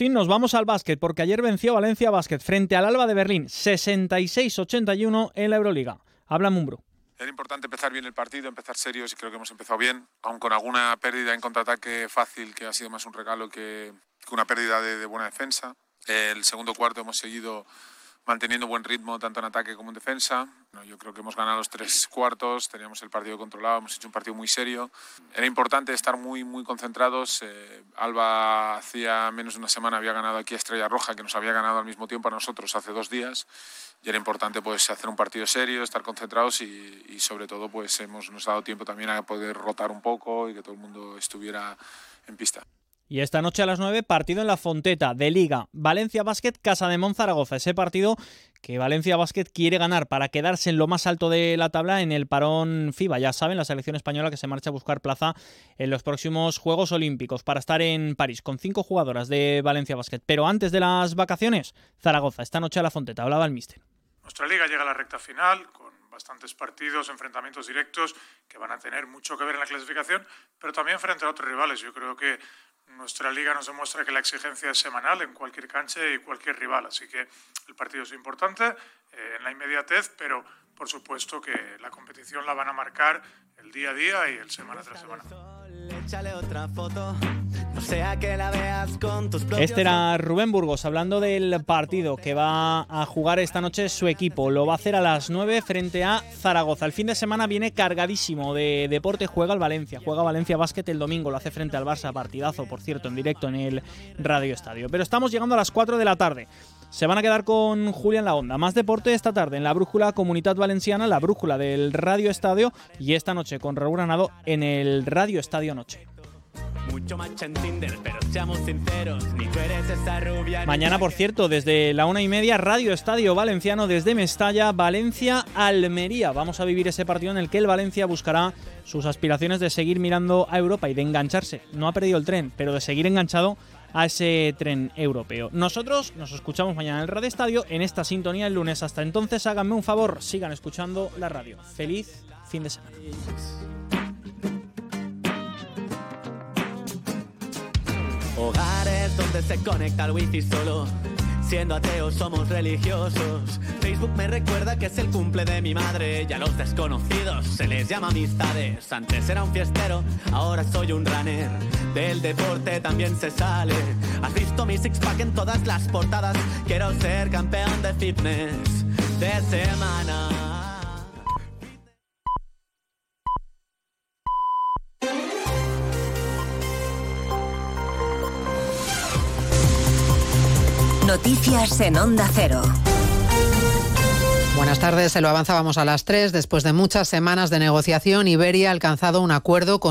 Nos vamos al básquet porque ayer venció Valencia Básquet frente al Alba de Berlín 66-81 en la Euroliga. Habla Mumbro. Era importante empezar bien el partido, empezar serios y creo que hemos empezado bien, aun con alguna pérdida en contraataque fácil que ha sido más un regalo que, una pérdida de buena defensa. El segundo cuarto hemos seguido manteniendo buen ritmo tanto en ataque como en defensa. yo creo que hemos ganado los tres cuartos, teníamos el partido controlado, hemos hecho un partido muy serio. Era importante estar muy, muy concentrados. Eh, Alba hacía menos de una semana había ganado aquí a Estrella Roja, que nos había ganado al mismo tiempo a nosotros hace dos días. Y era importante pues, hacer un partido serio, estar concentrados y, y sobre todo pues, hemos, nos dado tiempo también a poder rotar un poco y que todo el mundo estuviera en pista. Y esta noche a las 9, partido en la Fonteta de Liga. Valencia Basket, Casa de Monzaragoza. Ese partido que Valencia Basket quiere ganar para quedarse en lo más alto de la tabla en el parón FIBA. Ya saben, la selección española que se marcha a buscar plaza en los próximos Juegos Olímpicos para estar en París con cinco jugadoras de Valencia Basket. Pero antes de las vacaciones, Zaragoza. Esta noche a la Fonteta. Hablaba el míster. Nuestra liga llega a la recta final con bastantes partidos, enfrentamientos directos que van a tener mucho que ver en la clasificación, pero también frente a otros rivales. Yo creo que nuestra liga nos demuestra que la exigencia es semanal en cualquier cancha y cualquier rival, así que el partido es importante eh, en la inmediatez, pero por supuesto que la competición la van a marcar el día a día y el semana tras semana. Este era Rubén Burgos hablando del partido que va a jugar esta noche su equipo. Lo va a hacer a las 9 frente a Zaragoza. El fin de semana viene cargadísimo de deporte. Juega el Valencia. Juega Valencia Básquet el domingo. Lo hace frente al Barça. Partidazo, por cierto, en directo en el Radio Estadio. Pero estamos llegando a las 4 de la tarde. Se van a quedar con Julián La Onda. Más deporte esta tarde en la Brújula Comunidad Valenciana, la Brújula del Radio Estadio y esta noche con Raúl Granado en el Radio Estadio Noche. Mañana, por cierto, desde la una y media, Radio Estadio Valenciano desde Mestalla, Valencia, Almería. Vamos a vivir ese partido en el que el Valencia buscará sus aspiraciones de seguir mirando a Europa y de engancharse. No ha perdido el tren, pero de seguir enganchado a ese tren europeo. Nosotros nos escuchamos mañana en el Radio Estadio en esta sintonía el lunes. Hasta entonces, háganme un favor, sigan escuchando la radio. Feliz fin de semana. Hogares donde se conecta el wifi solo. Siendo ateos somos religiosos. Facebook me recuerda que es el cumple de mi madre. Y a los desconocidos se les llama amistades. Antes era un fiestero, ahora soy un runner. Del deporte también se sale. Has visto mi six pack en todas las portadas. Quiero ser campeón de fitness de semana. Noticias en Onda Cero. Buenas tardes, se lo avanzábamos a las tres. Después de muchas semanas de negociación, Iberia ha alcanzado un acuerdo con